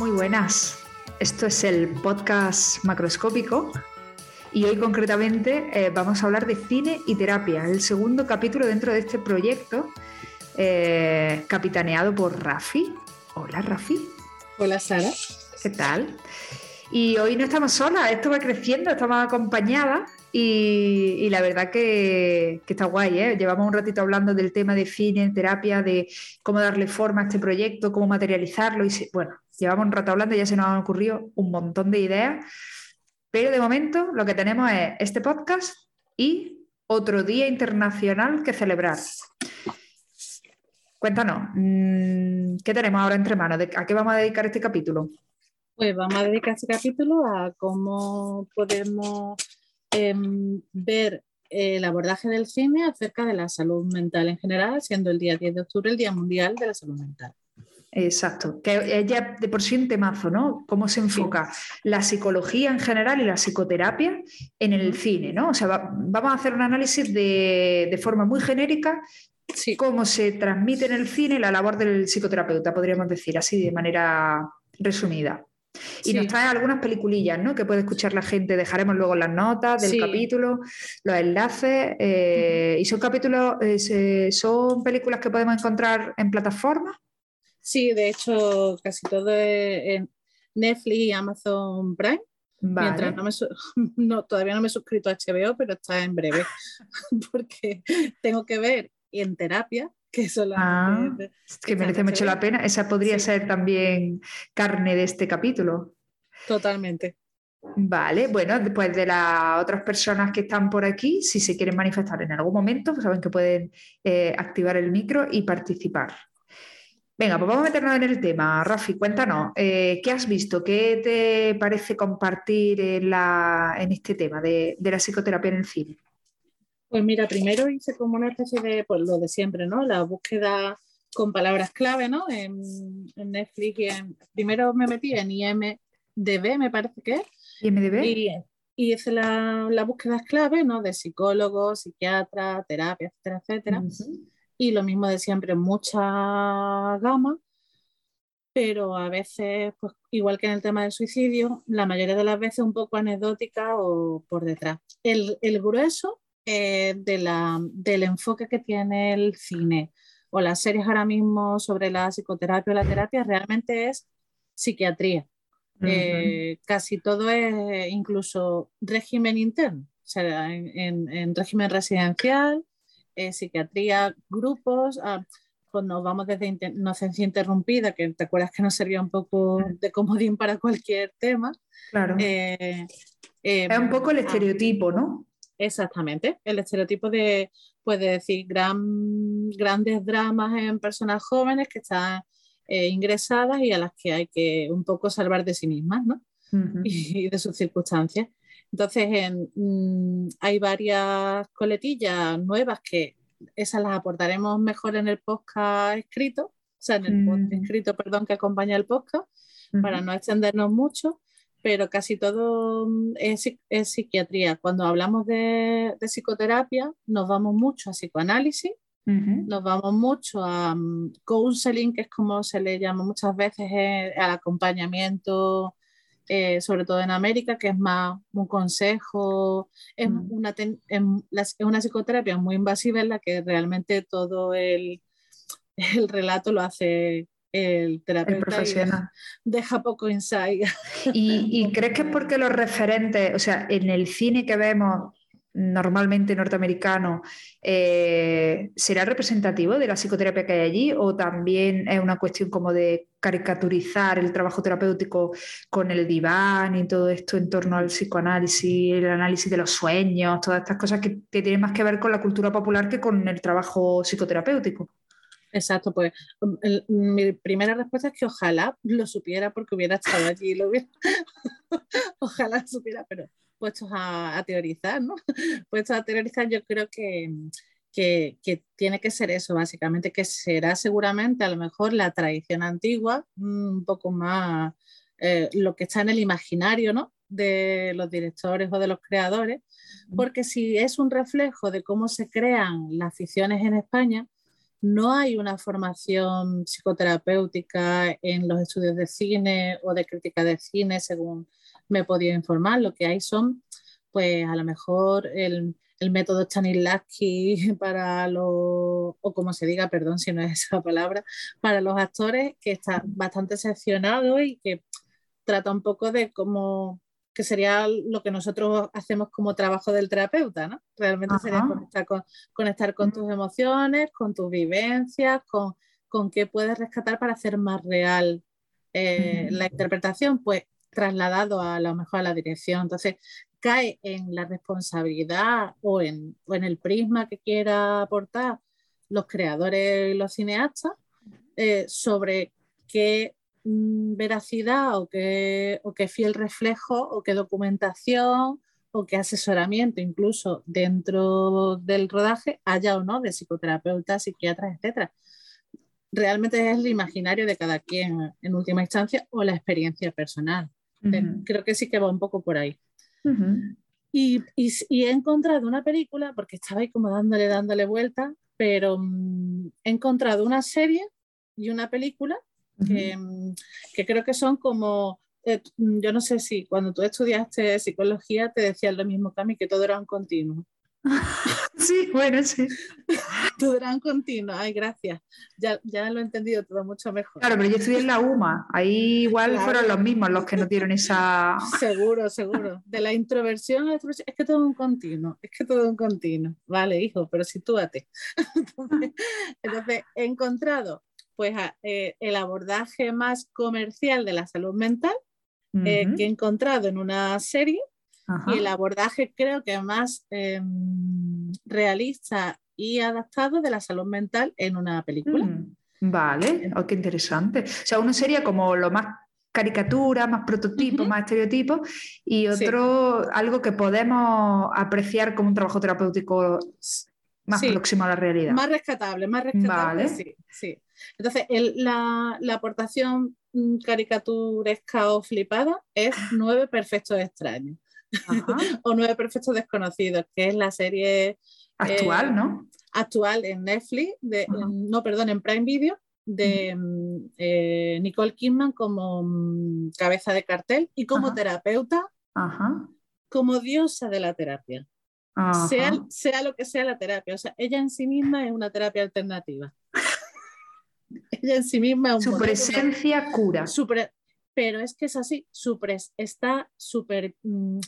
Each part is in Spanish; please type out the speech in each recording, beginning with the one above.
Muy buenas. Esto es el podcast macroscópico y hoy concretamente eh, vamos a hablar de cine y terapia, el segundo capítulo dentro de este proyecto eh, capitaneado por Rafi. Hola Rafi. Hola Sara. ¿Qué tal? Y hoy no estamos solas, esto va creciendo, estamos acompañadas y, la verdad que, está guay, ¿eh? Llevamos un ratito hablando del tema de cine, terapia, de cómo darle forma a este proyecto, cómo materializarlo. Y bueno, llevamos un rato hablando y ya se nos han ocurrido un montón de ideas. Pero de momento lo que tenemos es este podcast y otro día internacional que celebrar. Cuéntanos, mm, ¿qué tenemos ahora entre manos? ¿A qué vamos a dedicar este capítulo? Pues vamos a dedicar este capítulo a cómo podemos Em, ver el abordaje del cine acerca de la salud mental en general, siendo el día 10 de octubre el Día Mundial de la Salud Mental. Exacto, que ya de por sí un temazo, ¿no? Cómo se enfoca la psicología en general y la psicoterapia en el cine, ¿no? O sea, vamos a hacer un análisis de, de forma muy genérica cómo se transmite en el cine la labor del psicoterapeuta, podríamos decir así de manera resumida. Y nos trae algunas peliculillas, ¿no? Que puede escuchar la gente. Dejaremos luego las notas del capítulo, los enlaces. Eh, ¿Y son capítulos, eh, son películas que podemos encontrar en plataformas? Sí, de hecho, casi todo en Netflix y Amazon Prime. Mientras no me todavía no me he suscrito a HBO, pero está en breve, porque tengo que ver en terapia que ah, que merece mucho la pena. Esa podría ser también carne de este capítulo. Totalmente. Vale, bueno, después de las otras personas que están por aquí, si se quieren manifestar en algún momento, pues saben que pueden eh, activar el micro y participar. Venga, pues vamos a meternos en el tema. Rafi, cuéntanos, eh, ¿qué has visto? ¿Qué te parece compartir en, en este tema de, de la psicoterapia en el cine? Pues mira, primero hice como una especie de, pues lo de siempre, ¿no? La búsqueda con palabras clave, ¿no? En, Netflix y en, primero me metí en IMDB, me parece que es. IMDB. Y, y hice la, la búsqueda clave, ¿no? De psicólogos, psiquiatras, terapia, etcétera, etcétera. Y lo mismo de siempre, mucha gama, pero a veces, pues igual que en el tema del suicidio, la mayoría de las veces un poco anecdótica o por detrás. El, el grueso eh, de la, del enfoque que tiene el cine o las series ahora mismo sobre la psicoterapia o la terapia realmente es psiquiatría. Eh, casi todo es incluso régimen interno, o sea, en, régimen residencial, eh, psiquiatría, grupos. Ah, cuando pues vamos desde inocencia interrumpida, que te acuerdas que nos servía un poco de comodín para cualquier tema. Claro. es un poco el ah, estereotipo, ¿no? Exactamente, el estereotipo de, pues decir, gran, grandes dramas en personas jóvenes que están eh, ingresadas y a las que hay que un poco salvar de sí mismas, ¿no? y, de sus circunstancias. Entonces, mm, hay varias coletillas nuevas que esas las aportaremos mejor en el podcast escrito, o sea, en el podcast mm. escrito, perdón, que acompaña el podcast, para no extendernos mucho pero casi todo mm, es, psiquiatría. Cuando hablamos de, psicoterapia, nos vamos mucho a psicoanálisis, nos vamos mucho a um, counseling, que es como se le llama muchas veces eh, al acompañamiento, eh, sobre todo en América, que es más un consejo, es, una, es una psicoterapia muy invasiva en la que realmente todo el, el relato lo hace el terapeuta profesional. deja poco insight. ¿Y, crees que es porque los referentes, o sea, en el cine que vemos normalmente norteamericano, eh, será representativo de la psicoterapia que hay allí o también es una cuestión como de caricaturizar el trabajo terapéutico con el diván y todo esto en torno al psicoanálisis, el análisis de los sueños, todas estas cosas que tienen más que ver con la cultura popular que con el trabajo psicoterapéutico? Exacto, pues um, mi primera respuesta es que ojalá lo supiera porque hubiera estado allí y lo hubiera. ojalá lo supiera, pero puestos a, teorizar, ¿no? puestos a teorizar, yo creo que, que, tiene que ser eso, básicamente, que será seguramente a lo mejor la tradición antigua, mm, un poco más eh, lo que está en el imaginario, ¿no? de los directores o de los creadores, porque si es un reflejo de cómo se crean las ficciones en España, no hay una formación psicoterapéutica en los estudios de cine o de crítica de cine, según me he podido informar. Lo que hay son, pues a lo mejor el, método Stanislavski para los, o como se diga, perdón si no es esa palabra, para los actores, que está bastante seccionado y que trata un poco de cómo que sería lo que nosotros hacemos como trabajo del terapeuta, ¿no? Realmente sería conectar con, conectar con tus emociones, con tus vivencias, con, con qué puedes rescatar para hacer más real eh, la interpretación, pues trasladado a lo mejor a la dirección. Entonces, cae en la responsabilidad o en, o en el prisma que quiera aportar los creadores y los cineastas eh, sobre qué Mm, veracidad o qué, o qué fiel reflejo o qué documentación o qué asesoramiento incluso dentro del rodaje haya o no de psicoterapeutas, psiquiatras, etc. Realmente es el imaginario de cada quien en última instancia o la experiencia personal. Creo que sí que va un poco por ahí. y, y, he encontrado una película, porque estaba ahí como dándole, dándole vuelta, pero mm, he encontrado una serie y una película Mm, que, creo que son como, eh, mm, yo no sé si cuando tú estudiaste psicología te decían lo mismo que a mí, que todo era un continuo. Sí, bueno, sí. era un continuo, ay, gracias. Ya, ya lo he entendido todo mucho mejor. Claro, pero yo estudié en la UMA, ahí igual fueron los mismos los que no dieron esa... Seguro, seguro. De la introversión a la extroversión, es que todo es un continuo, es que todo es un continuo. Vale, hijo, pero sitúate. entonces he encontrado pues eh, el abordaje más comercial de la salud mental eh, que he encontrado en una serie y el abordaje creo que más em, realista y adaptado de la salud mental en una película. Mm, vale, oh, qué interesante. O sea, uno sería como lo más caricatura, más prototipo, más estereotipo, y otro algo que podemos apreciar como un trabajo terapéutico más próximo a la realidad. Más rescatable, más rescatable, sí, sí. Entonces, la, aportación mm, caricaturesca o flipada es Nueve Perfectos Extraños o Nueve Perfectos Desconocidos, que es la serie actual, eh, ¿no? Actual en Netflix, de, no, perdón, en Prime Video, de mm, eh, Nicole Kidman como mm, cabeza de cartel y como terapeuta, como diosa de la terapia. Sea, sea, lo que sea la terapia. O sea, ella en sí misma es una terapia alternativa. ella en sí misma es un Su presencia cura. pero es que es así, su está súper... Mm,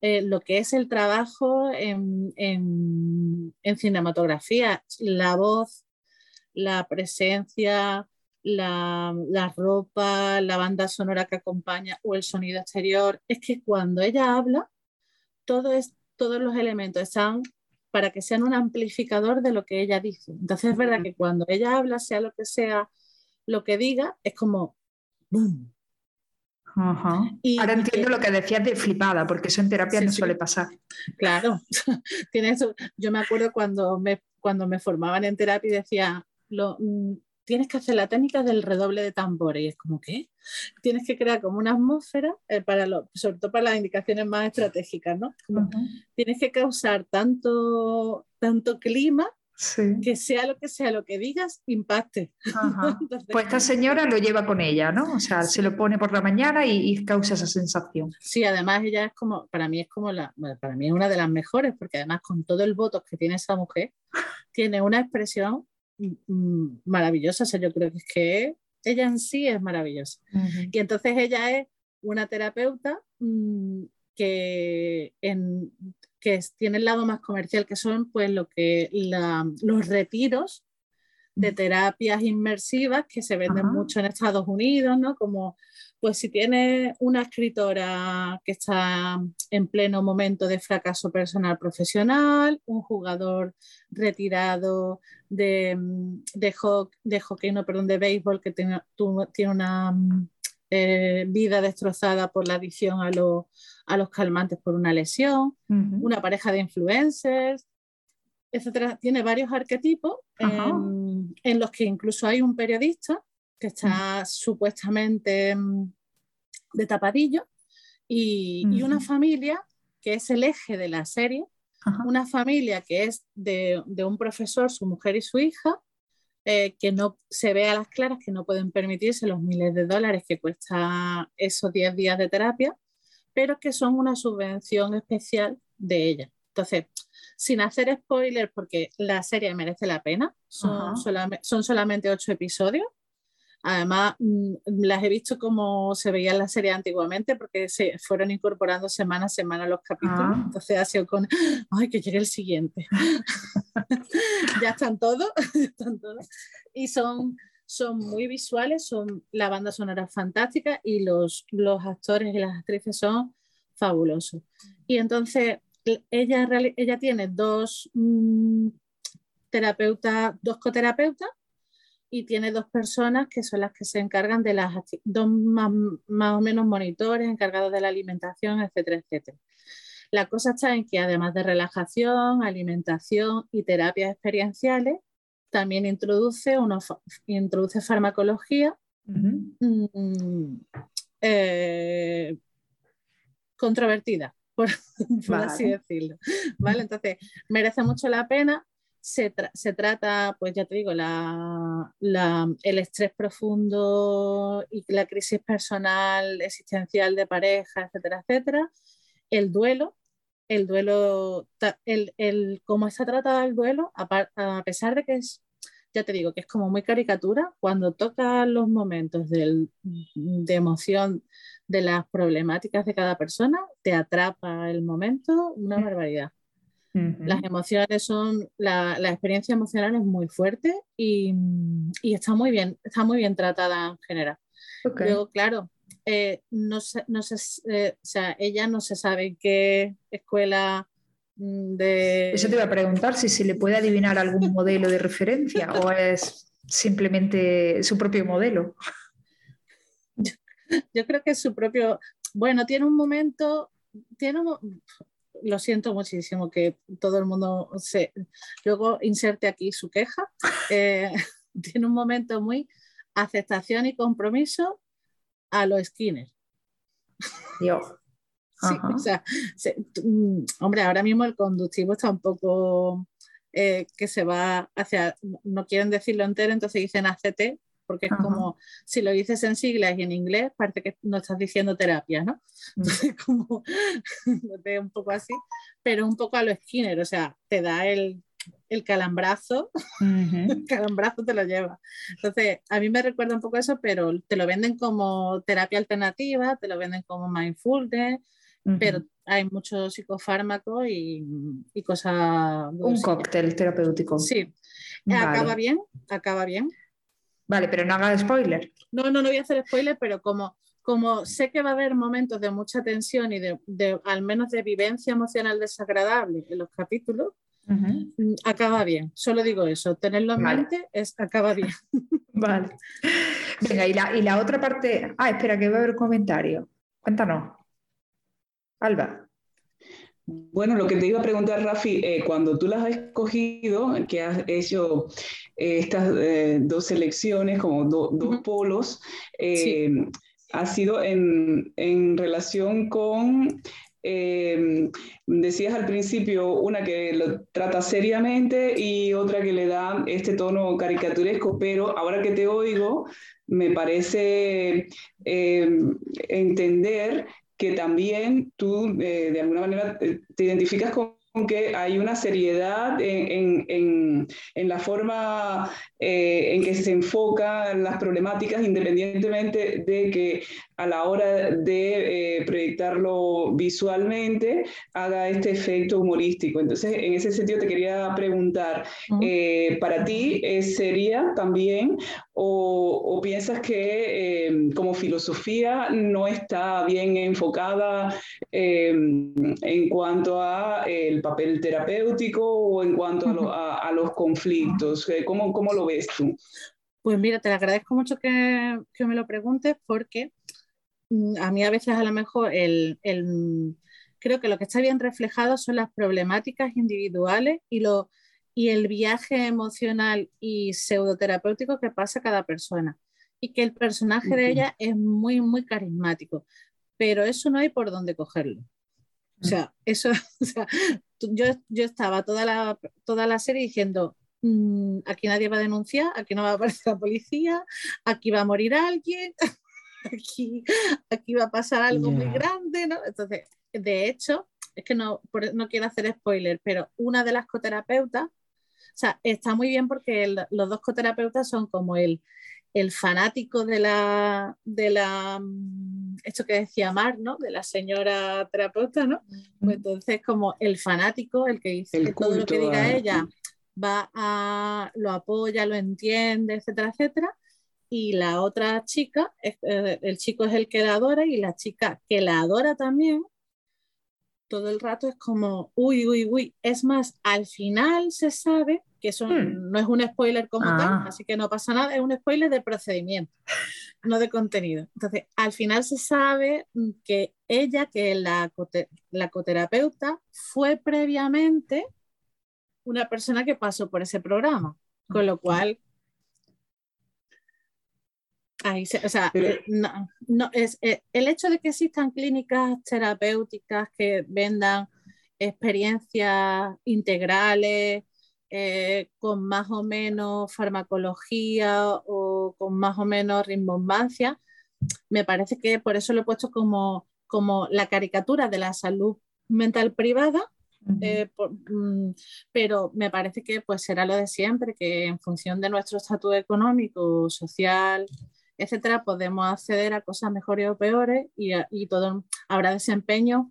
eh, lo que es el trabajo en, en, cinematografía, la voz, la presencia, la, la, ropa, la banda sonora que acompaña o el sonido exterior, es que cuando ella habla, todo es, todos los elementos están para que sean un amplificador de lo que ella dice. Entonces es verdad que cuando ella habla, sea lo que sea lo que diga, es como ¡boom! Ahora entiendo lo que decías de flipada, porque eso en terapia no suele pasar. Claro, yo me acuerdo cuando me, cuando me formaban en terapia y decía, lo, mm, tienes que hacer la técnica del redoble de tambores. Y es como, ¿qué? Tienes que crear como una atmósfera, eh, para lo, sobre todo para las indicaciones más estratégicas, ¿no? Tienes que causar tanto, tanto clima que sea lo que sea lo que digas, impacte. pues esta señora lo lleva con ella, ¿no? O sea, se lo pone por la mañana y, causa esa sensación. Sí, además ella es como, para mí es como la, para mí es una de las mejores, porque además con todo el voto que tiene esa mujer, tiene una expresión Mm, maravillosa. O sea, yo creo que es que ella en sí es maravillosa. Y entonces ella es una terapeuta mm, que, en, que tiene el lado más comercial, que son pues lo que los retiros de terapias inmersivas que se venden mucho en Estados Unidos, ¿no? Como pues si tienes una escritora que está en pleno momento de fracaso personal profesional, un jugador retirado de, de, hockey, no, perdón, de béisbol que tiene, tiene una eh, vida destrozada por la adicción a, a los calmantes por una lesión, una pareja de influencers, etcétera. Tiene varios arquetipos en los que incluso hay un periodista que está supuestamente mm, de tapadillo, y, una familia que es el eje de la serie, una familia que es de, un profesor, su mujer y su hija, eh, que no se ve a las claras que no pueden permitirse los miles de dólares que cuesta esos 10 días de terapia, pero que son una subvención especial de ella. Entonces, sin hacer spoilers, porque la serie merece la pena, son, son solamente ocho episodios, Además, mm, las he visto como se veía en la serie antiguamente porque se fueron incorporando semana a semana los capítulos. Ah. Entonces ha sido con, ay, que llegue el siguiente. ya están todos, están todos. Y son, son muy visuales, son, la banda sonora es fantástica y los, los actores y las actrices son fabulosos. Y entonces ella, ella tiene dos mm, terapeutas, dos coterapeutas y tiene dos personas que son las que se encargan de las dos más, o menos monitores encargados de la alimentación, etcétera, etcétera. La cosa está en que además de relajación, alimentación y terapias experienciales, también introduce, introduce farmacología mm, eh, controvertida, por, así decirlo. ¿Vale? Entonces, merece mucho la pena se, trata, pues ya te digo, el estrés profundo y la crisis personal, existencial de pareja, etcétera, etcétera, el duelo, el duelo, el, cómo está tratado el duelo, a, pesar de que es, ya te digo, que es como muy caricatura, cuando toca los momentos de emoción de las problemáticas de cada persona, te atrapa el momento, una Las emociones son, la, experiencia emocional es muy fuerte y, está muy bien, está muy bien tratada en general. Luego, claro, eh, no, no eh, o sea, ella no se sabe en qué escuela mm, de... Eso te iba a preguntar, si se le puede adivinar algún modelo de referencia o es simplemente su propio modelo. Yo, yo creo que es su propio... Bueno, tiene un momento, tiene un, lo siento muchísimo que todo el mundo se... Luego inserte aquí su queja. Eh, tiene un momento muy aceptación y compromiso a lo Skinner. Yo. Sí, o sea, mm, hombre, ahora mismo el conductivo está un poco eh, que se va hacia, no quieren decirlo entero, entonces dicen ACT, porque es como si lo dices en siglas y en inglés, parece que no estás diciendo terapia, ¿no? Mm. Entonces, como un poco así, pero un poco a lo Skinner, o sea, te da el, el calambrazo, el calambrazo te lo lleva. Entonces, a mí me recuerda un poco eso, pero te lo venden como terapia alternativa, te lo venden como mindfulness, pero hay muchos psicofármacos y, y cosas... Un cóctel terapéutico. Sí, acaba bien, acaba bien. Vale, pero no haga spoiler. No, no, no voy a hacer spoiler, pero como, como sé que va a haber momentos de mucha tensión y de, al menos de vivencia emocional desagradable en los capítulos, mm, acaba bien. Solo digo eso, tenerlo en mente es acaba bien. Vale. Venga, y la, y la otra parte. Ah, espera, que va a haber un comentario. Cuéntanos. Alba. Bueno, lo que te iba a preguntar, Rafi, eh, cuando tú las has escogido, que has hecho eh, estas eh, dos selecciones como dos polos, ha sido en, en relación con decías al principio una que lo trata seriamente y otra que le da este tono caricaturesco, pero ahora que te oigo, me parece entender que también tú eh, de alguna manera eh, te identificas con que hay una seriedad en, en, en, la forma eh, en que se enfocan las problemáticas, independientemente de que a la hora de eh, proyectarlo visualmente haga este efecto humorístico. Entonces, en ese sentido te quería preguntar, eh, ¿para ti sería también o, piensas que como filosofía no está bien enfocada en cuanto a el papel terapéutico o en cuanto a, los conflictos? ¿Cómo, ¿Cómo lo ves tú? Pues mira, te agradezco mucho que, que me lo preguntes porque Mm, a mí a veces a lo mejor el, creo que lo que está bien reflejado son las problemáticas individuales y, lo, y el viaje emocional y pseudoterapéutico que pasa cada persona. Y que el personaje de ella es muy, muy carismático. Pero eso no hay por dónde cogerlo. O sea, eso, yo, yo estaba toda la, toda la serie diciendo, mm, aquí nadie va a denunciar, aquí no va a aparecer la policía, aquí va a morir alguien, aquí, aquí va a pasar algo muy grande, ¿no? Entonces, de hecho, es que no, no quiero hacer spoiler, pero una de las coterapeutas, o sea, está muy bien porque los dos coterapeutas son como el, el fanático de la, de la, mm, esto que decía Mar, ¿no? De la señora terapeuta, ¿no? Pues entonces como el fanático, el que dice que todo lo que diga ella va a, lo apoya, lo entiende, etcétera, etcétera. Y la otra chica, eh, el chico es el que la adora y la chica que la adora también, todo el rato es como, uy, uy, uy. Es más, al final se sabe que eso hmm. no es un spoiler como tal, ah. así que no pasa nada, es un spoiler de procedimiento, no de contenido. Entonces, al final se sabe que ella, que la, la coterapeuta, fue previamente una persona que pasó por ese programa, con lo cual o sea, eh, no, es, eh, el hecho de que existan clínicas terapéuticas que vendan experiencias integrales eh, con más o menos farmacología o con más o menos rimbombancia, me parece que por eso lo he puesto como, como la caricatura de la salud mental privada, mm, pero me parece que pues será lo de siempre, que en función de nuestro estatus económico, social, etcétera, podemos acceder a cosas mejores o peores y, y todo habrá desempeños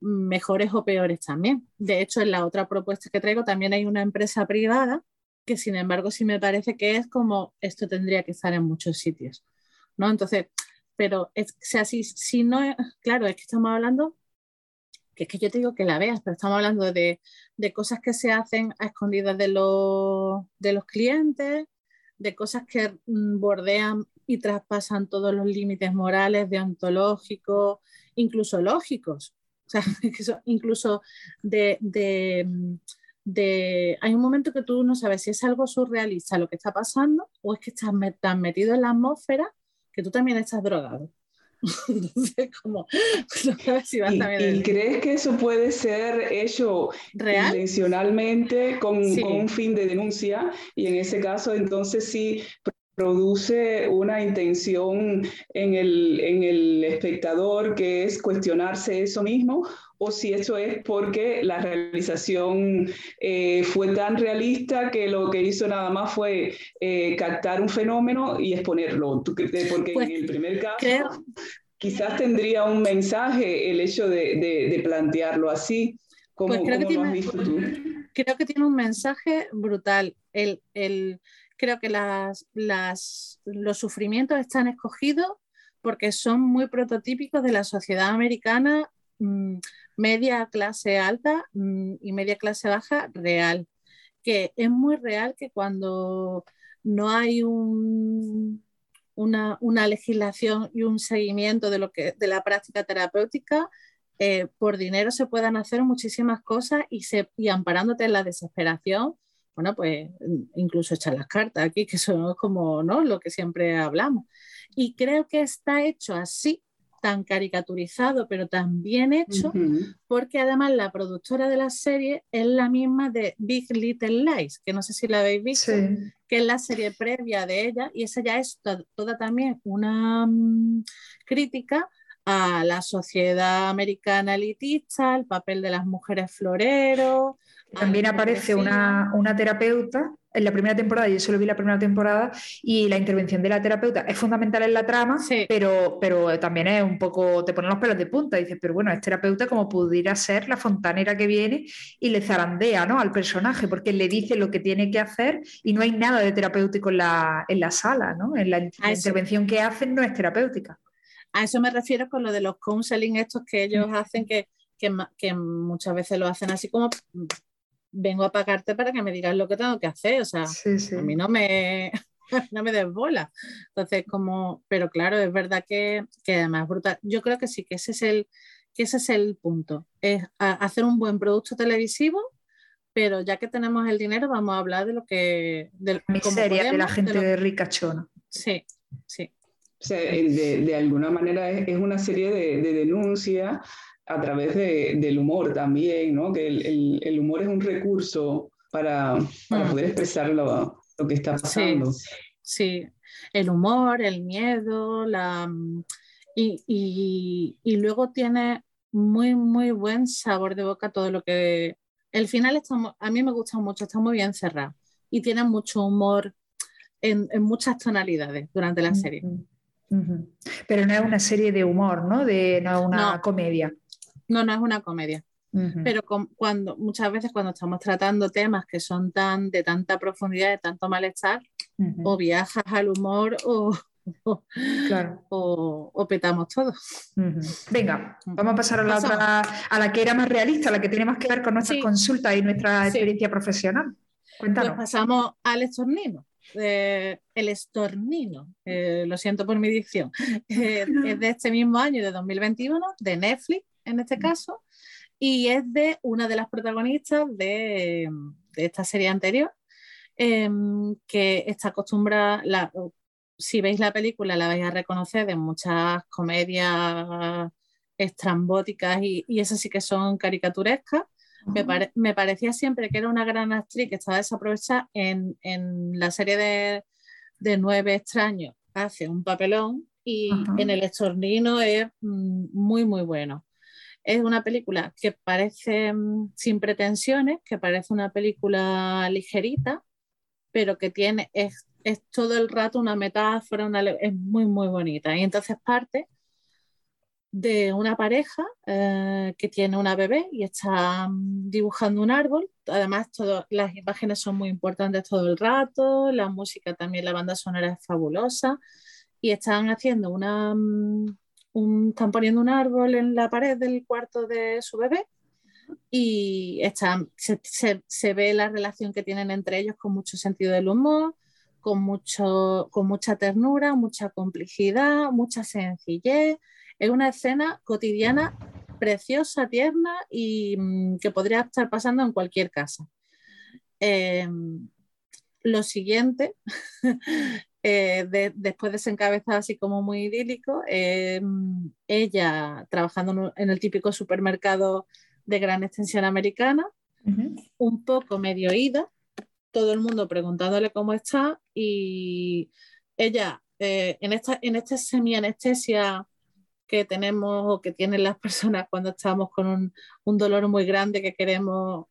mejores o peores también. De hecho, en la otra propuesta que traigo también hay una empresa privada que, sin embargo, sí me parece que es como esto tendría que estar en muchos sitios, ¿no? Entonces, pero es, sea, si, si no, claro, es que estamos hablando que es que yo te digo que la veas, pero estamos hablando de, de cosas que se hacen a escondidas de los, de los clientes, de cosas que mm, bordean y traspasan todos los límites morales, deontológicos, incluso lógicos. O sea, incluso de, de, Hay un momento que tú no sabes si es algo surrealista lo que está pasando o es que estás tan metido en la atmósfera que tú también estás drogado. Entonces, como, ¿Y, crees que eso puede ser hecho intencionalmente con, con, un fin de denuncia? Y en ese caso, entonces sí produce una intención en el, en el, espectador que es cuestionarse eso mismo o si eso es porque la realización eh, fue tan realista que lo que hizo nada más fue eh, captar un fenómeno y exponerlo. porque pues, en el primer caso quizás tendría un mensaje el hecho de, de, plantearlo así. como pues creo, que tiene, creo que tiene un mensaje brutal. El, el, creo que las, los sufrimientos están escogidos porque son muy prototípicos de la sociedad americana mm, media clase alta mm, y media clase baja real, que es muy real que cuando no hay un, una, una, legislación y un seguimiento de, lo que, de la práctica terapéutica, eh, por dinero se puedan hacer muchísimas cosas y, se, y amparándote en la desesperación, bueno, pues incluso echar las cartas aquí, que son como ¿no? lo que siempre hablamos. Y creo que está hecho así, tan caricaturizado, pero tan bien hecho, porque además la productora de la serie es la misma de Big Little Lies, que no sé si la habéis visto, que es la serie previa de ella, y esa ya es toda también una mm, crítica a la sociedad americana elitista, el papel de las mujeres floreros, también aparece una, terapeuta en la primera temporada, yo solo vi la primera temporada, y la intervención de la terapeuta es fundamental en la trama, pero, pero también es un poco, te ponen los pelos de punta, y dices, pero bueno, es terapeuta como pudiera ser la fontanera que viene y le zarandea ¿no? al personaje, porque le dice lo que tiene que hacer y no hay nada de terapéutico en la, en la sala, ¿no? En la, intervención que hacen no es terapéutica. A eso me refiero con lo de los counseling estos que ellos hacen que, que, que, muchas veces lo hacen así como vengo a pagarte para que me digas lo que tengo que hacer, o sea, a mí no me, no me desbola. Entonces, como, pero claro, es verdad que, que además brutal. Yo creo que sí, que ese es el, que ese es el punto, es hacer un buen producto televisivo, pero ya que tenemos el dinero, vamos a hablar de lo que... De, miseria de la gente de, ricachona. Sí, sí. O sea, de, de, alguna manera es, es una serie de, de denuncias a través de, del humor también, ¿no? que el, el, humor es un recurso para, para mm. poder expresar lo, que está pasando. Sí, el humor, el miedo, la... Y, y, luego tiene muy, muy buen sabor de boca todo lo que... El final está, a mí me gusta mucho, está muy bien cerrado y tiene mucho humor en, en muchas tonalidades durante la serie. Pero no es una serie de humor, ¿no? De, no es una comedia. No, no es una comedia. Pero cuando, muchas veces cuando estamos tratando temas que son tan de tanta profundidad, de tanto malestar, o viajas al humor o, o, petamos todo. Venga, vamos a pasar a la otra, a la que era más realista, a la que tiene más que ver con nuestras consultas y nuestra experiencia profesional. Cuéntanos. Pues pasamos al estornino. El estornino, eh, lo siento por mi dicción, eh, es de este mismo año, de 2021, de Netflix en este caso, y es de una de las protagonistas de, esta serie anterior, em, que está acostumbrada, si veis la película la vais a reconocer de muchas comedias estrambóticas y, y esas sí que son caricaturescas. Me, parecía siempre que era una gran actriz que estaba desaprovechada en, la serie de, Nueve Extraños. Hace un papelón y en El Estornino es mm, muy, muy bueno. Es una película que parece mm, sin pretensiones, que parece una película ligerita, pero que tiene, es, todo el rato una metáfora, es muy, muy bonita. Y entonces parte de una pareja eh, que tiene una bebé y está mm, dibujando un árbol. Además, las imágenes son muy importantes todo el rato, la música también, la banda sonora es fabulosa. Y están haciendo una, están poniendo un árbol en la pared del cuarto de su bebé y se, ve la relación que tienen entre ellos con mucho sentido del humor, con, mucho, con mucha ternura, mucha complicidad, mucha sencillez. Es una escena cotidiana preciosa, tierna y mm, que podría estar pasando en cualquier casa. Em, lo siguiente Eh, después de ese encabezado así como muy idílico, eh, ella trabajando en el típico supermercado de gran extensión americana, un poco medio ida, todo el mundo preguntándole cómo está y ella eh, en, esta, en esta semi-anestesia que tenemos o que tienen las personas cuando estamos con un, un dolor muy grande que queremos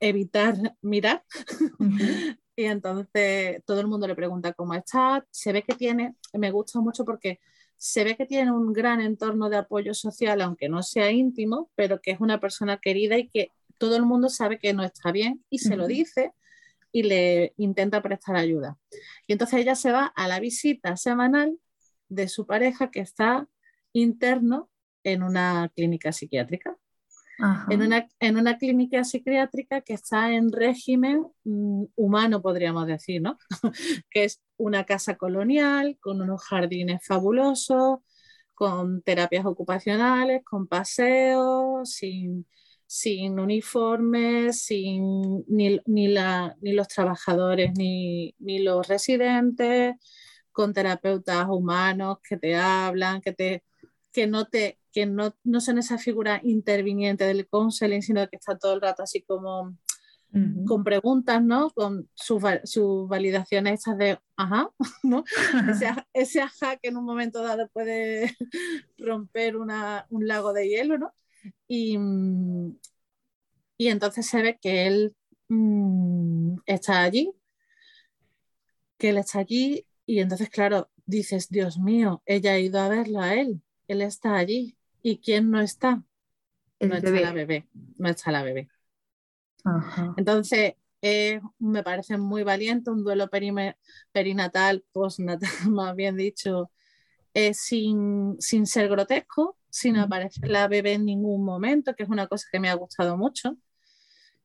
evitar mirar, Y entonces todo el mundo le pregunta cómo está. Se ve que tiene, me gusta mucho porque se ve que tiene un gran entorno de apoyo social, aunque no sea íntimo, pero que es una persona querida y que todo el mundo sabe que no está bien y se lo dice y le intenta prestar ayuda. Y entonces ella se va a la visita semanal de su pareja que está interno en una clínica psiquiátrica en una, en una, clínica psiquiátrica que está en régimen mm, humano, podríamos decir, ¿no? que es una casa colonial con unos jardines fabulosos, con terapias ocupacionales, con paseos, sin, sin uniformes, sin ni, ni, la, ni los trabajadores ni, ni, los residentes, con terapeutas humanos que te hablan, que, te, que no te que no, no son esa figura interviniente del counseling, sino que está todo el rato así como con preguntas, ¿no? Con sus su validaciones estas de, ajá, ¿no? ese, ese, ajá que en un momento dado puede romper una, un lago de hielo, ¿no? Y, y entonces se ve que él mm, está allí, que él está allí y entonces, claro, dices, Dios mío, ella ha ido a verlo a él, él está allí, ¿Y quién no está? no está la bebé. No está la bebé. Entonces, me parece muy valiente un duelo perinatal, postnatal, más bien dicho, sin, sin, ser grotesco, sin aparecer la bebé en ningún momento, que es una cosa que me ha gustado mucho.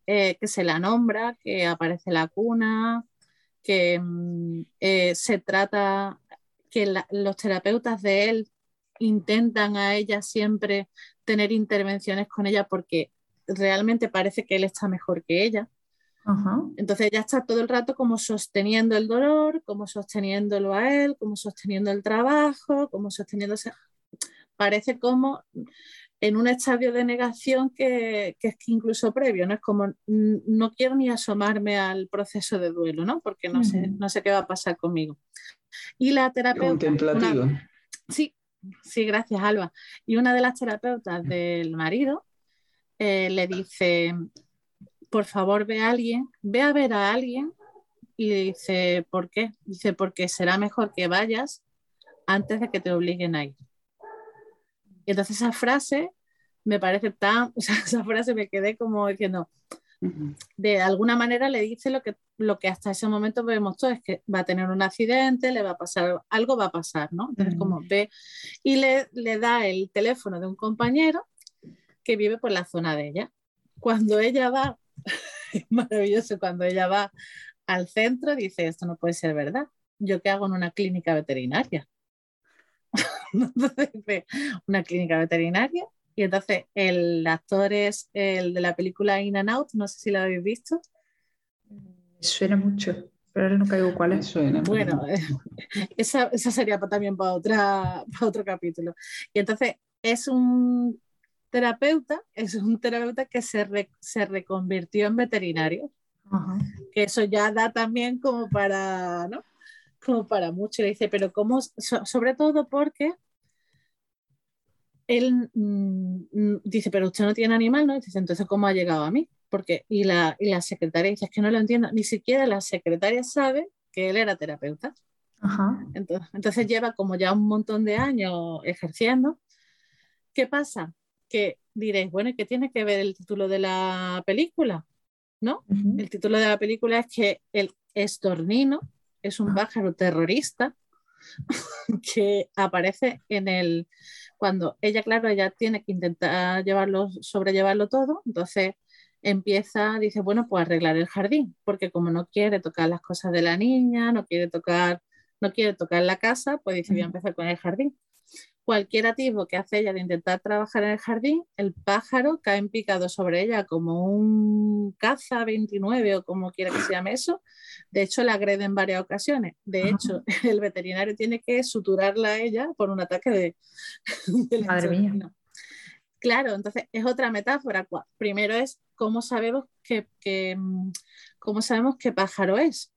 Eh, que se la nombra, que aparece la cuna, que mm, eh, se trata, que los terapeutas de él intentan a ella siempre tener intervenciones con ella porque realmente parece que él está mejor que ella. Entonces ella está todo el rato como sosteniendo el dolor, como sosteniéndolo a él, como sosteniendo el trabajo, como sosteniendo parece como en un estadio de negación que, es incluso previo, ¿no? Es como no quiero ni asomarme al proceso de duelo, ¿no? Porque no, sé, no sé qué va a pasar conmigo. Y la terapeuta... Contemplativo. sí, sí, gracias, Alba. Y una de las terapeutas del marido eh, le dice, por favor, ve a alguien, ve a ver a alguien y dice, ¿por qué? Dice, porque será mejor que vayas antes de que te obliguen a ir. Y entonces esa frase me parece tan, o sea, esa frase me quedé como diciendo, de alguna manera le dice lo que, lo que hasta ese momento vemos todos, es que va a tener un accidente, le va a pasar, algo va a pasar, ¿no? Entonces como ve y le, le da el teléfono de un compañero que vive por la zona de ella. Cuando ella va, es maravilloso, cuando ella va al centro dice, esto no puede ser verdad, ¿yo qué hago en una clínica veterinaria? una clínica veterinaria. Y entonces el actor es el de la película In and Out, no sé si lo habéis visto. Suena mucho, pero ahora no caigo cuál es. Suena. Bueno, esa, esa, sería también para, otra, para otro capítulo. Y entonces es un terapeuta, es un terapeuta que se, se reconvirtió en veterinario. Que eso ya da también como para, ¿no? como para mucho. Le dice, pero ¿cómo? sobre todo porque él mm, mm, dice, pero usted no tiene animal, ¿no? dice, entonces, ¿cómo ha llegado a mí? Porque, y la, y la secretaria dice, es que no lo entiendo, ni siquiera la secretaria sabe que él era terapeuta. Entonces, entonces lleva como ya un montón de años ejerciendo. ¿Qué pasa? Que diréis, bueno, ¿y qué tiene que ver el título de la película? ¿No? El título de la película es que el estornino es un pájaro terrorista que aparece en el cuando ella, claro, ella tiene que intentar llevarlo, sobrellevarlo todo, entonces empieza, dice, bueno, pues arreglar el jardín, porque como no quiere tocar las cosas de la niña, no quiere tocar, no quiere tocar la casa, pues dice, voy a empezar con el jardín cualquier atisbo que hace ella de intentar trabajar en el jardín, el pájaro cae en picado sobre ella como un caza 29 o como quiera que se llame eso. De hecho, la agrede en varias ocasiones. De hecho, el veterinario tiene que suturarla a ella por un ataque de... Madre mía. Claro, entonces es otra metáfora. Primero es cómo sabemos que, cómo sabemos qué pájaro es.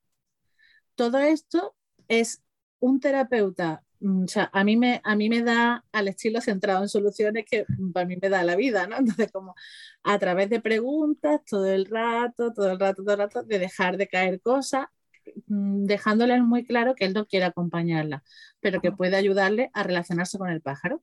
Todo esto es un terapeuta Mm, o sea, a mí, me, a mí me da al estilo centrado en soluciones que para mí me da la vida, ¿no? Entonces, como a través de preguntas todo el rato, todo el rato, todo el rato, de dejar de caer cosas, mm, dejándole muy claro que él no quiere acompañarla, pero que puede ayudarle a relacionarse con el pájaro.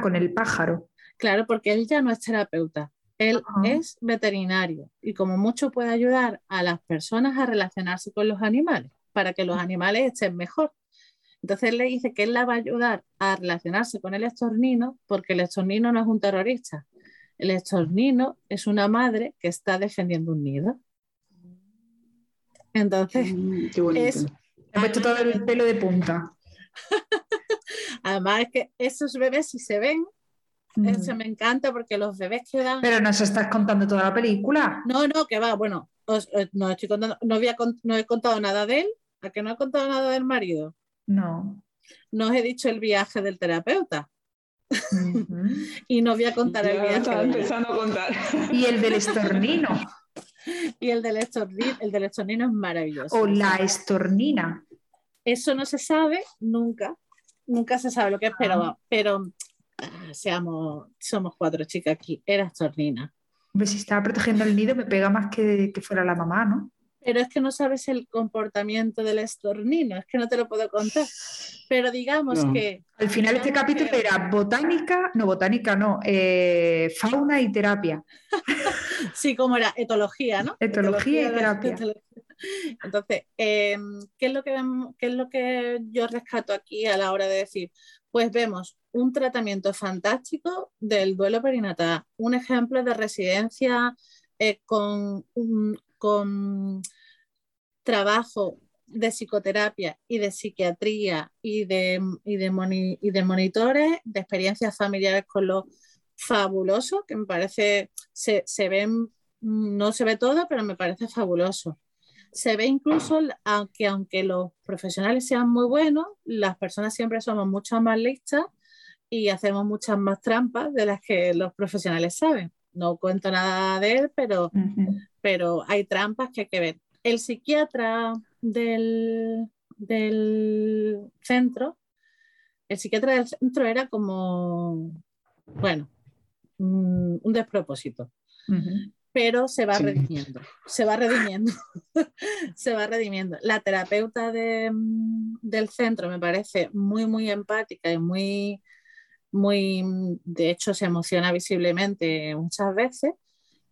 Con el pájaro. Claro, porque él ya no es terapeuta, él es veterinario y como mucho puede ayudar a las personas a relacionarse con los animales para que los animales estén mejor. Entonces le dice que él la va a ayudar a relacionarse con el estornino porque el estornino no es un terrorista. El estornino es una madre que está defendiendo un nido. Entonces, mm, es... He puesto todo el pelo de punta. Además es que esos bebés si se ven, mm. eso me encanta porque los bebés quedan... Pero nos estás contando toda la película. No, no, que va, bueno, eh, no, estoy contando, no, no he contado nada de él, a que no he contado nada del marido. No. No os he dicho el viaje del terapeuta. y no voy a contar el viaje. Estaba empezando a contar. Y el del estornino. y el del estornino, el del estornino es maravilloso. O la estornina. Eso no se sabe nunca. Nunca se sabe lo que es, pero, ah. pero ah, seamos, somos cuatro chicas aquí. Era estornina. si estaba protegiendo el nido, me pega más que, que fuera la mamá, ¿no? Pero es que no sabes el comportamiento del estornino, es que no te lo puedo contar. Pero digamos que... Al final este capítulo era botánica, no botánica, no, eh, fauna y terapia. sí, como era etología, ¿no? Etología, y terapia. Entonces, em, ¿qué, es lo que, ¿qué es lo que yo rescato aquí a la hora de decir? Pues vemos un tratamiento fantástico del duelo perinatal, un ejemplo de residencia eh, con un, con trabajo de psicoterapia y de psiquiatría y de, y de, y de monitores, de experiencias familiares con lo fabuloso, que me parece, se, se ven, no se ve todo, pero me parece fabuloso. Se ve incluso, aunque, aunque los profesionales sean muy buenos, las personas siempre somos mucho más listas y hacemos muchas más trampas de las que los profesionales saben. No cuento nada de él, pero, pero hay trampas que hay que ver. El psiquiatra del, del centro, el psiquiatra del centro era como, bueno, mm, un despropósito. Pero se va redimiendo, se va redimiendo, se va redimiendo. La terapeuta mm, del centro me parece muy, muy empática y muy, muy, de hecho se emociona visiblemente muchas veces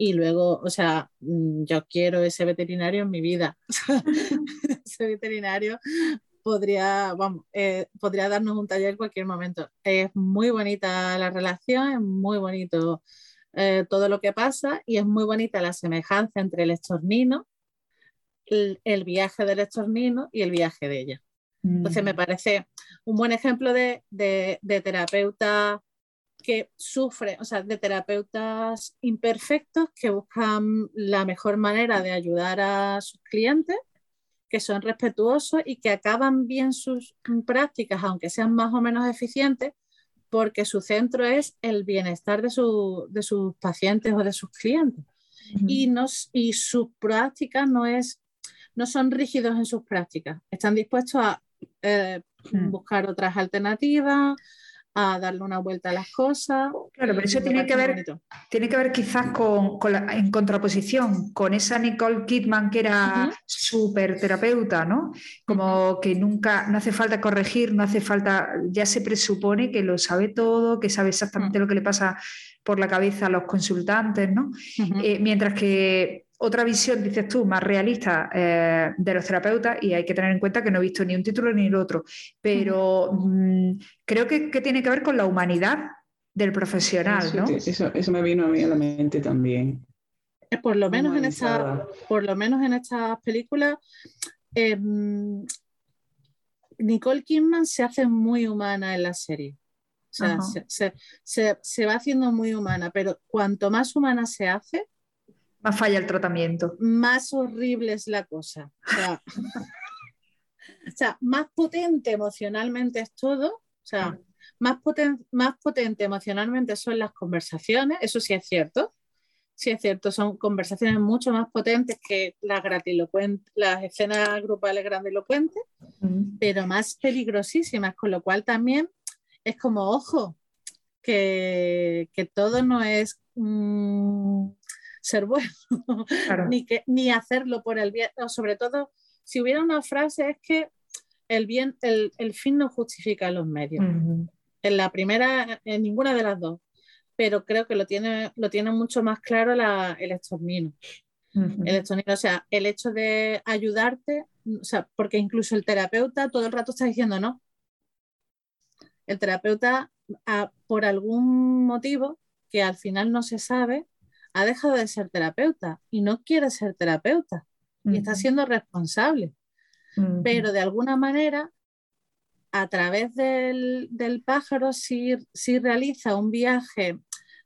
y luego, o sea, mm, yo quiero ese veterinario en mi vida. ese veterinario podría, vamos, eh, podría darnos un taller en cualquier momento. Es muy bonita la relación, es muy bonito eh, todo lo que pasa y es muy bonita la semejanza entre el estornino, el, viaje del estornino y el viaje de ella. Entonces me mm. parece un buen ejemplo de, de, de terapeuta que sufre, o sea, de terapeutas imperfectos que buscan la mejor manera de ayudar a sus clientes, que son respetuosos y que acaban bien sus prácticas, aunque sean más o menos eficientes, porque su centro es el bienestar de, sus pacientes o de sus clientes. y, nos, y sus prácticas no, es, no son rígidos en sus prácticas, están dispuestos a eh, mm. buscar otras alternativas, a darle una vuelta a las cosas. Claro, pero eso tiene que, ver, tiene que ver quizás con, en contraposición con esa Nicole Kidman que era súper terapeuta, ¿no? Como que nunca, no hace falta corregir, no hace falta, ya se presupone que lo sabe todo, que sabe exactamente lo que le pasa por la cabeza a los consultantes, ¿no? Eh, mientras que otra visión, dices tú, más realista eh, de los terapeutas, y hay que tener en cuenta que no he visto ni un título ni el otro, pero mm, creo que, tiene que ver con la humanidad del profesional, eso, ¿no? Eso, me vino a mí a la mente también. Eh, por lo menos, en esta, por lo menos en estas películas, em, Nicole Kidman se hace muy humana en la serie. O sea, se va haciendo muy humana, pero cuanto más humana se hace, más falla el tratamiento. Más horrible es la cosa. O sea, más potente emocionalmente es todo. O sea, más, más potente emocionalmente son las conversaciones, eso sí es cierto. Sí es cierto, son conversaciones mucho más potentes que las, las escenas grupales grandilocuentes, mm. pero más peligrosísimas, con lo cual también es como, ojo, que, que todo no es... Mm, ser bueno, ni, que, ni hacerlo por el bien, sobre todo si hubiera una frase es que el, bien, el, el fin no justifica los medios. En la primera, en ninguna de las dos, pero creo que lo tiene, lo tiene mucho más claro la, el estornino. El estornino, o sea, el hecho de ayudarte, o sea, porque incluso el terapeuta todo el rato está diciendo no. El terapeuta, por algún motivo que al final no se sabe, ha dejado de ser terapeuta y no quiere ser terapeuta y está siendo responsable. Pero de alguna manera, a través del, pájaro, sí, realiza un viaje.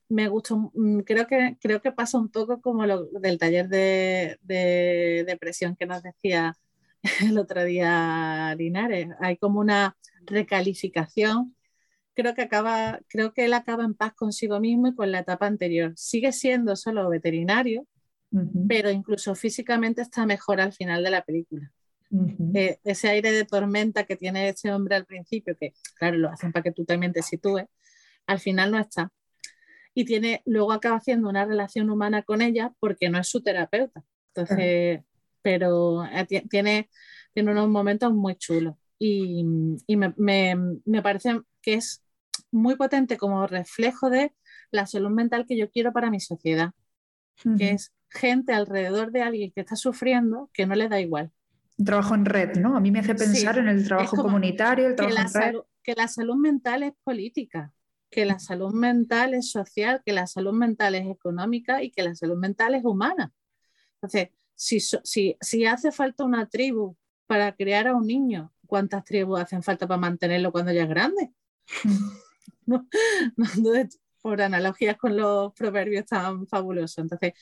Me gusta, mm, creo que, creo que pasa un poco como lo del taller de, de depresión que nos decía el otro día Linares. Hay como una recalificación creo que acaba, creo que él acaba en paz consigo mismo y con la etapa anterior. Sigue siendo solo veterinario, pero incluso físicamente está mejor al final de la película. Eh, ese aire de tormenta que tiene ese hombre al principio, que claro, lo hacen para que tú también te sitúes, al final no está. Y tiene, luego acaba haciendo una relación humana con ella porque no es su terapeuta. Entonces, pero eh, tiene, tiene unos momentos muy chulos. Y, y me, me, me, parece que es muy potente como reflejo de la salud mental que yo quiero para mi sociedad, que es gente alrededor de alguien que está sufriendo que no le da igual. Un trabajo en red, ¿no? A mí me hace pensar en el trabajo comunitario, el trabajo en red. que la salud mental es política, que la salud mental es social, que la salud mental es económica y que la salud mental es humana. Entonces, si, si, si hace falta una tribu para crear a un niño, ¿cuántas tribus hacen falta para mantenerlo cuando ya es grande? por analogías con los proverbios tan fabulosos. Entonces,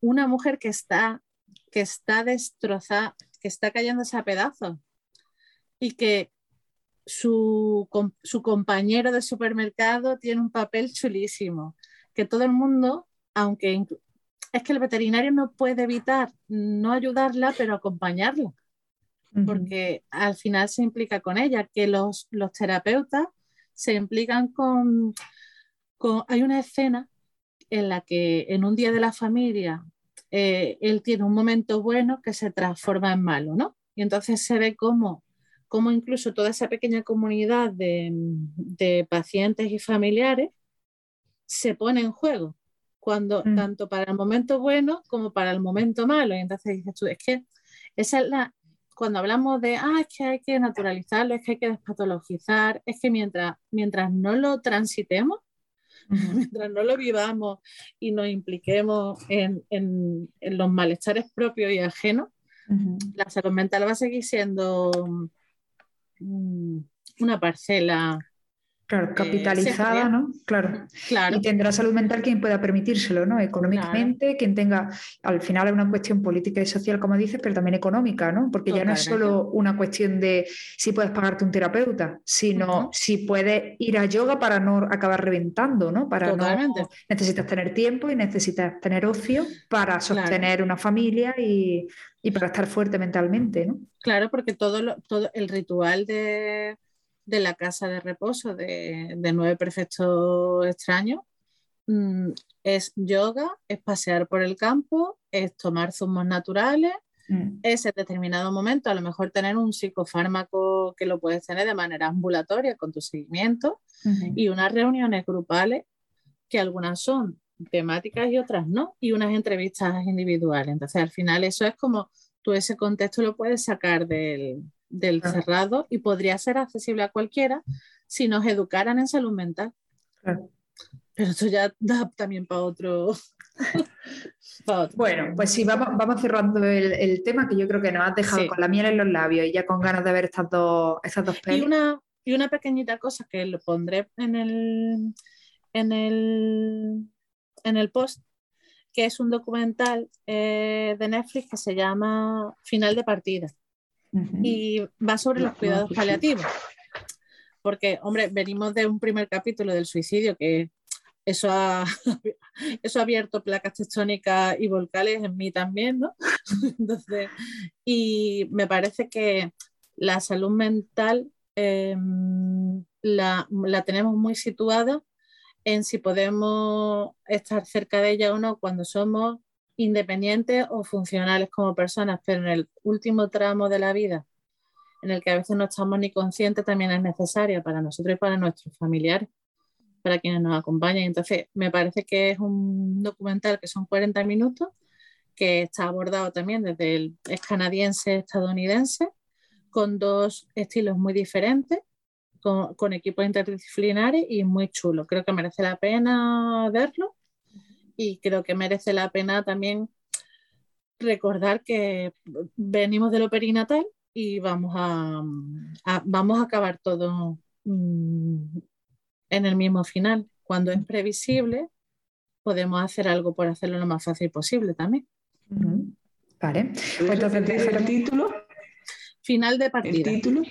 una mujer que está, que está destrozada, que está cayéndose a pedazos y que su, su compañero de supermercado tiene un papel chulísimo, que todo el mundo, aunque es que el veterinario no puede evitar no ayudarla, pero acompañarla, porque al final se implica con ella, que los, los terapeutas se implican con, con, Hay una escena en la que en un día de la familia eh, él tiene un momento bueno que se transforma en malo, ¿no? Y entonces se ve cómo, cómo incluso toda esa pequeña comunidad de, de pacientes y familiares se pone en juego cuando mm. tanto para el momento bueno como para el momento malo. Y entonces dices tú, es que esa es la, cuando hablamos de, ah, es que hay que naturalizarlo, es que hay que despatologizar, es que mientras, mientras no lo transitemos, mientras no lo vivamos y nos impliquemos en, en, los malestares propios y ajenos, la salud mental va a seguir siendo mm, una parcela Claro, eh, capitalizada, ¿no? Claro. claro. Y tendrá salud mental quien pueda permitírselo, ¿no? Económicamente, quien tenga, al final es una cuestión política y social, como dices, pero también económica, ¿no? Porque ya no es solo una cuestión de si puedes pagarte un terapeuta, sino si puedes ir a yoga para no acabar reventando, ¿no? Para Totalmente. no necesitas tener tiempo y necesitas tener ocio para sostener una familia y, y, para estar fuerte mentalmente, ¿no? Claro, porque todo, todo el ritual de de la casa de reposo de, nueve perfectos extraños mm, es yoga, es pasear por el campo, es tomar zumos naturales, mm. es en determinado momento a lo mejor tener un psicofármaco que lo puedes tener de manera ambulatoria con tu seguimiento y unas reuniones grupales que algunas son temáticas y otras no, y unas entrevistas individuales. Entonces al final eso es como tú ese contexto lo puedes sacar del, del cerrado y podría ser accesible a cualquiera si nos educaran en salud mental. Pero eso ya da también para otro. Bueno, pues sí, vamos, vamos cerrando el, tema que yo creo que nos has dejado con la miel en los labios y ya con ganas de ver estas dos, estas dos pelis. Y una, y una pequeñita cosa que lo pondré en el, en el, en el post, que es un documental eh, de Netflix que se llama Final de partida y va sobre los cuidados paliativos. Porque, hombre, venimos de un primer capítulo del suicidio que eso ha, eso ha abierto placas tectónicas y volcales en mí también, ¿no? Entonces, y me parece que la salud mental em, la, la, tenemos muy situada en si podemos estar cerca de ella o no cuando somos independientes o funcionales como personas, pero en el último tramo de la vida, en el que a veces no estamos ni conscientes, también es necesaria para nosotros y para nuestros familiares, para quienes nos acompañan. Entonces, me parece que es un documental que son 40 minutos, que está abordado también desde el es canadiense, estadounidense, con dos estilos muy diferentes, con, con equipos interdisciplinares y muy chulo. Creo que merece la pena verlo y creo que merece la pena también recordar que venimos de lo perinatal y vamos a, vamos a acabar todo mm, en el mismo final. Cuando es previsible, podemos hacer algo por hacerlo lo más fácil posible también. Vale. Entonces, el título? Final de partida. ¿El título?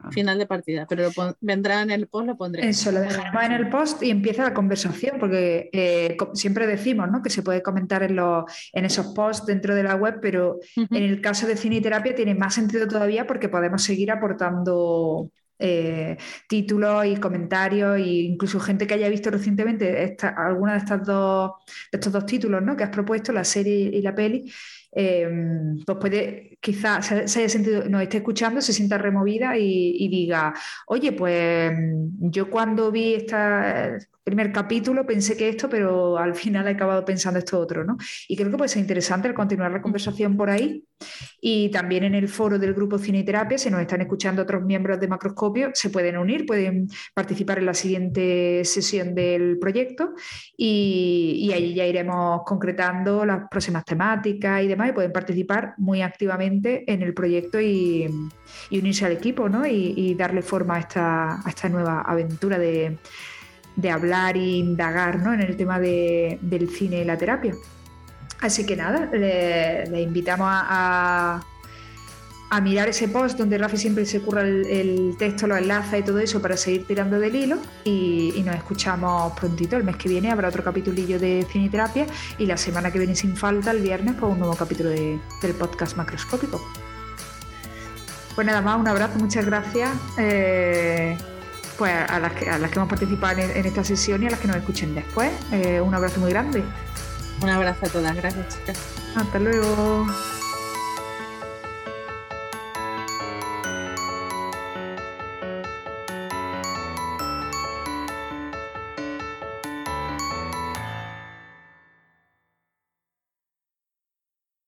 Ah. final de partida, pero vendrá en el post, lo pondré. Eso, lo dejaremos en el post y empieza la conversación, porque eh, siempre decimos ¿no? que se puede comentar en, los, en esos posts dentro de la web, pero en el caso de cine y terapia tiene más sentido todavía porque podemos seguir aportando eh, títulos y comentarios e incluso gente que haya visto recientemente esta, alguna de, estas dos, de estos dos títulos ¿no? que has propuesto, la serie y la peli, Em, pues puede, quizás se, haya sentido, nos esté escuchando, se sienta removida y, diga, oye, pues yo cuando vi este primer capítulo pensé que esto, pero al final he acabado pensando esto otro, ¿no? Y creo que puede ser interesante el continuar la conversación por ahí y también en el foro del grupo Cine y Terapia, si nos están escuchando otros miembros de Macroscopio, se pueden unir, pueden participar en la siguiente sesión del proyecto y, y ahí ya iremos concretando las próximas temáticas y demás y pueden participar muy activamente en el proyecto y, unirse al equipo ¿no? y, darle forma a esta, esta nueva aventura de, hablar e indagar ¿no? en el tema del cine y la terapia. Así que nada, le, invitamos a, a mirar ese post donde Rafi siempre se curra el, texto, los enlaces y todo eso para seguir tirando del hilo. Y, nos escuchamos prontito. El mes que viene habrá otro capitulillo de ciniterapia y la semana que viene sin falta, el viernes, pues un nuevo capítulo del podcast macroscópico. Pues nada más, un abrazo, muchas gracias. Eh, pues a las, que, hemos participado en, esta sesión y a las que nos escuchen después. Eh, un abrazo muy grande. Un abrazo a todas, gracias chicas. Hasta luego.